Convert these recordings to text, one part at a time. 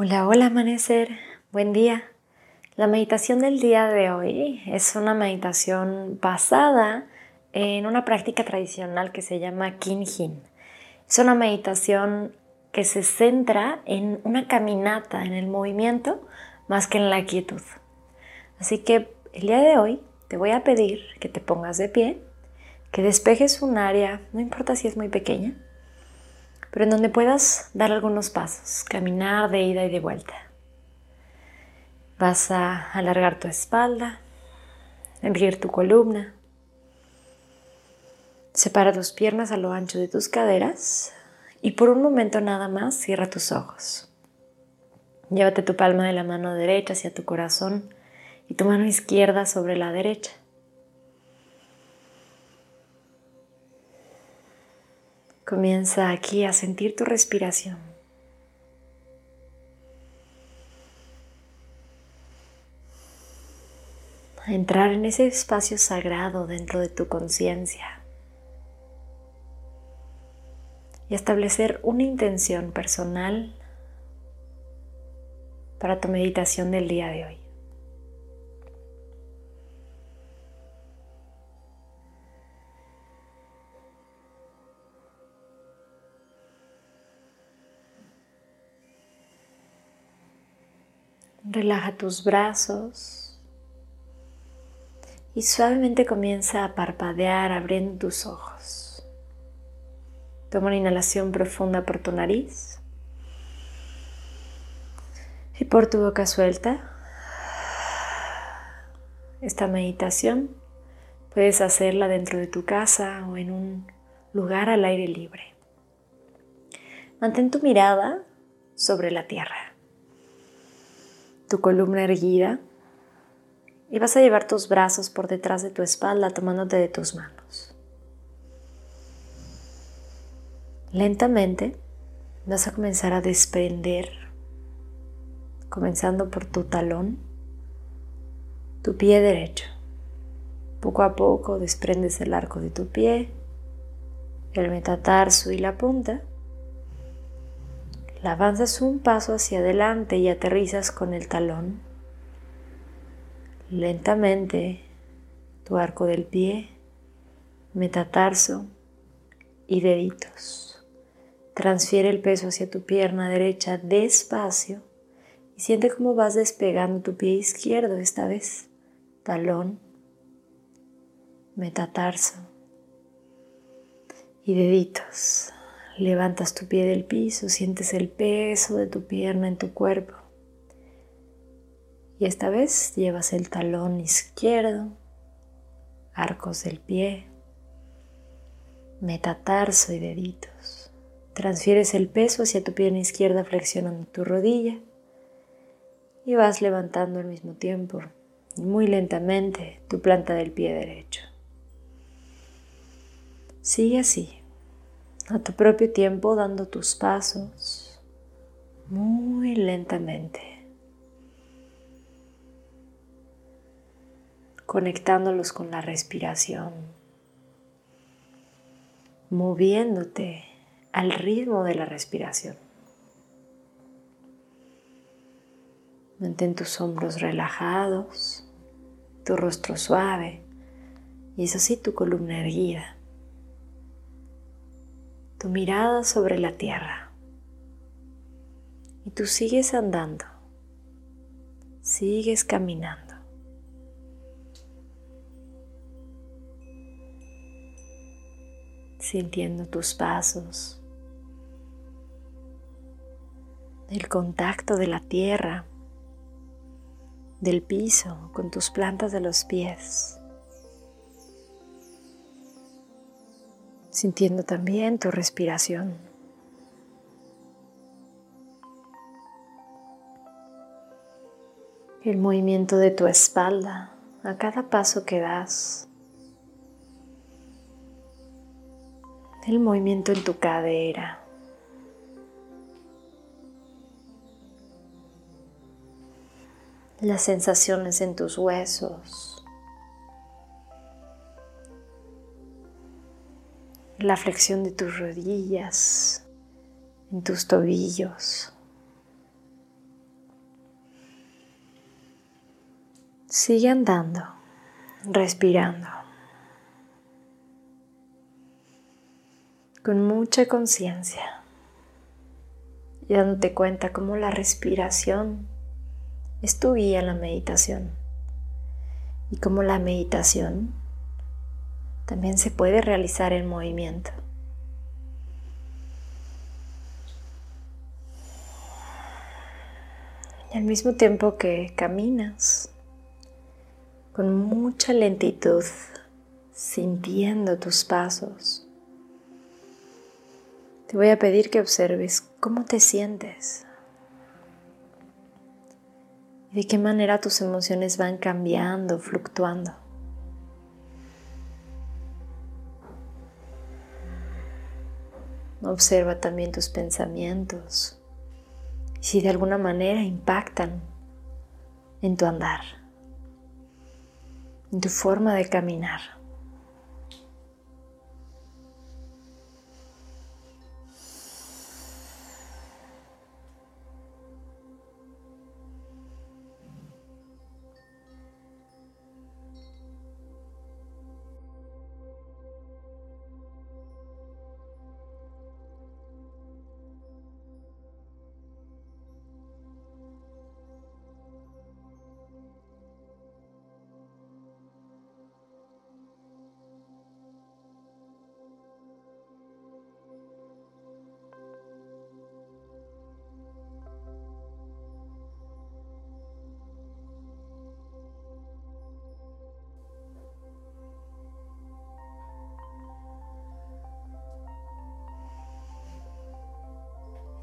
Hola, hola amanecer, buen día. La meditación del día de hoy es una meditación basada en una práctica tradicional que se llama Kinhin. Es una meditación que se centra en una caminata, en el movimiento, más que en la quietud. Así que el día de hoy te voy a pedir que te pongas de pie, que despejes un área, no importa si es muy pequeña, pero en donde puedas dar algunos pasos, caminar de ida y de vuelta. Vas a alargar tu espalda, erguir tu columna. Separa tus piernas a lo ancho de tus caderas y por un momento nada más cierra tus ojos. Llévate tu palma de la mano derecha hacia tu corazón y tu mano izquierda sobre la derecha. Comienza aquí a sentir tu respiración. A entrar en ese espacio sagrado dentro de tu conciencia. Y establecer una intención personal para tu meditación del día de hoy. Relaja tus brazos y suavemente comienza a parpadear abriendo tus ojos. Toma una inhalación profunda por tu nariz y por tu boca suelta. Esta meditación puedes hacerla dentro de tu casa o en un lugar al aire libre. Mantén tu mirada sobre la tierra tu columna erguida y vas a llevar tus brazos por detrás de tu espalda tomándote de tus manos. Lentamente vas a comenzar a desprender, comenzando por tu talón, tu pie derecho. Poco a poco desprendes el arco de tu pie, el metatarso y la punta la avanzas un paso hacia adelante y aterrizas con el talón. Lentamente tu arco del pie, metatarso y deditos. Transfiere el peso hacia tu pierna derecha despacio y siente cómo vas despegando tu pie izquierdo esta vez. Talón, metatarso y deditos. Levantas tu pie del piso, sientes el peso de tu pierna en tu cuerpo. Y esta vez llevas el talón izquierdo, arcos del pie, metatarso y deditos. Transfieres el peso hacia tu pierna izquierda flexionando tu rodilla y vas levantando al mismo tiempo muy lentamente tu planta del pie derecho. Sigue así a tu propio tiempo dando tus pasos muy lentamente, conectándolos con la respiración, moviéndote al ritmo de la respiración. Mantén tus hombros relajados, tu rostro suave y eso sí tu columna erguida tu mirada sobre la tierra. Y tú sigues andando, sigues caminando. Sintiendo tus pasos, el contacto de la tierra, del piso con tus plantas de los pies. sintiendo también tu respiración. El movimiento de tu espalda a cada paso que das. El movimiento en tu cadera. Las sensaciones en tus huesos. La flexión de tus rodillas, en tus tobillos. Sigue andando, respirando, con mucha conciencia. Y dándote cuenta cómo la respiración es tu guía en la meditación. Y cómo la meditación también se puede realizar en movimiento. Y al mismo tiempo que caminas, con mucha lentitud, sintiendo tus pasos. Te voy a pedir que observes cómo te sientes de qué manera tus emociones van cambiando, fluctuando. Observa también tus pensamientos si de alguna manera impactan en tu andar en tu forma de caminar.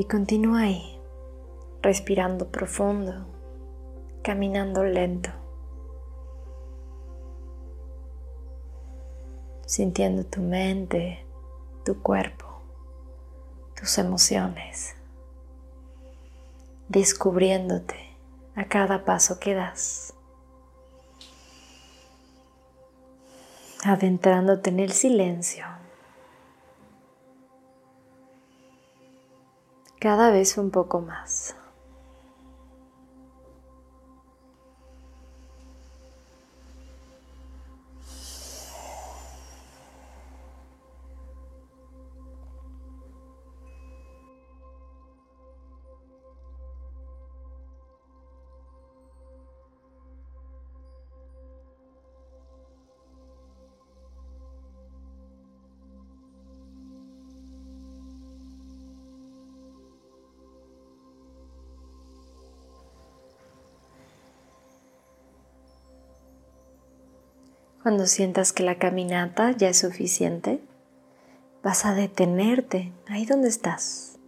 Y continúa ahí, respirando profundo, caminando lento, sintiendo tu mente, tu cuerpo, tus emociones, descubriéndote a cada paso que das, adentrándote en el silencio cada vez un poco más. Cuando sientas que la caminata ya es suficiente, vas a detenerte ahí donde estás.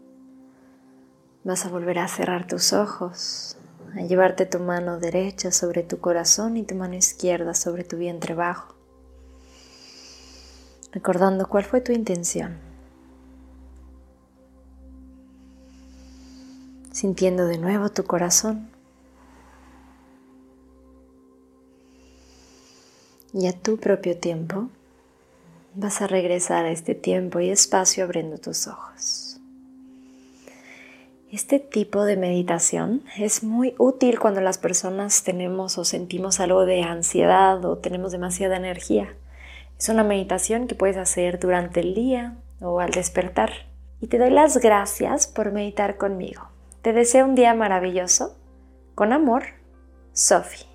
Vas a volver a cerrar tus ojos, a llevarte tu mano derecha sobre tu corazón y tu mano izquierda sobre tu vientre bajo, recordando cuál fue tu intención. Sintiendo de nuevo tu corazón y a tu propio tiempo vas a regresar a este tiempo y espacio abriendo tus ojos. Este tipo de meditación es muy útil cuando las personas tenemos o sentimos algo de ansiedad o tenemos demasiada energía. Es una meditación que puedes hacer durante el día o al despertar. Y te doy las gracias por meditar conmigo. Te deseo un día maravilloso. Con amor, Sophie.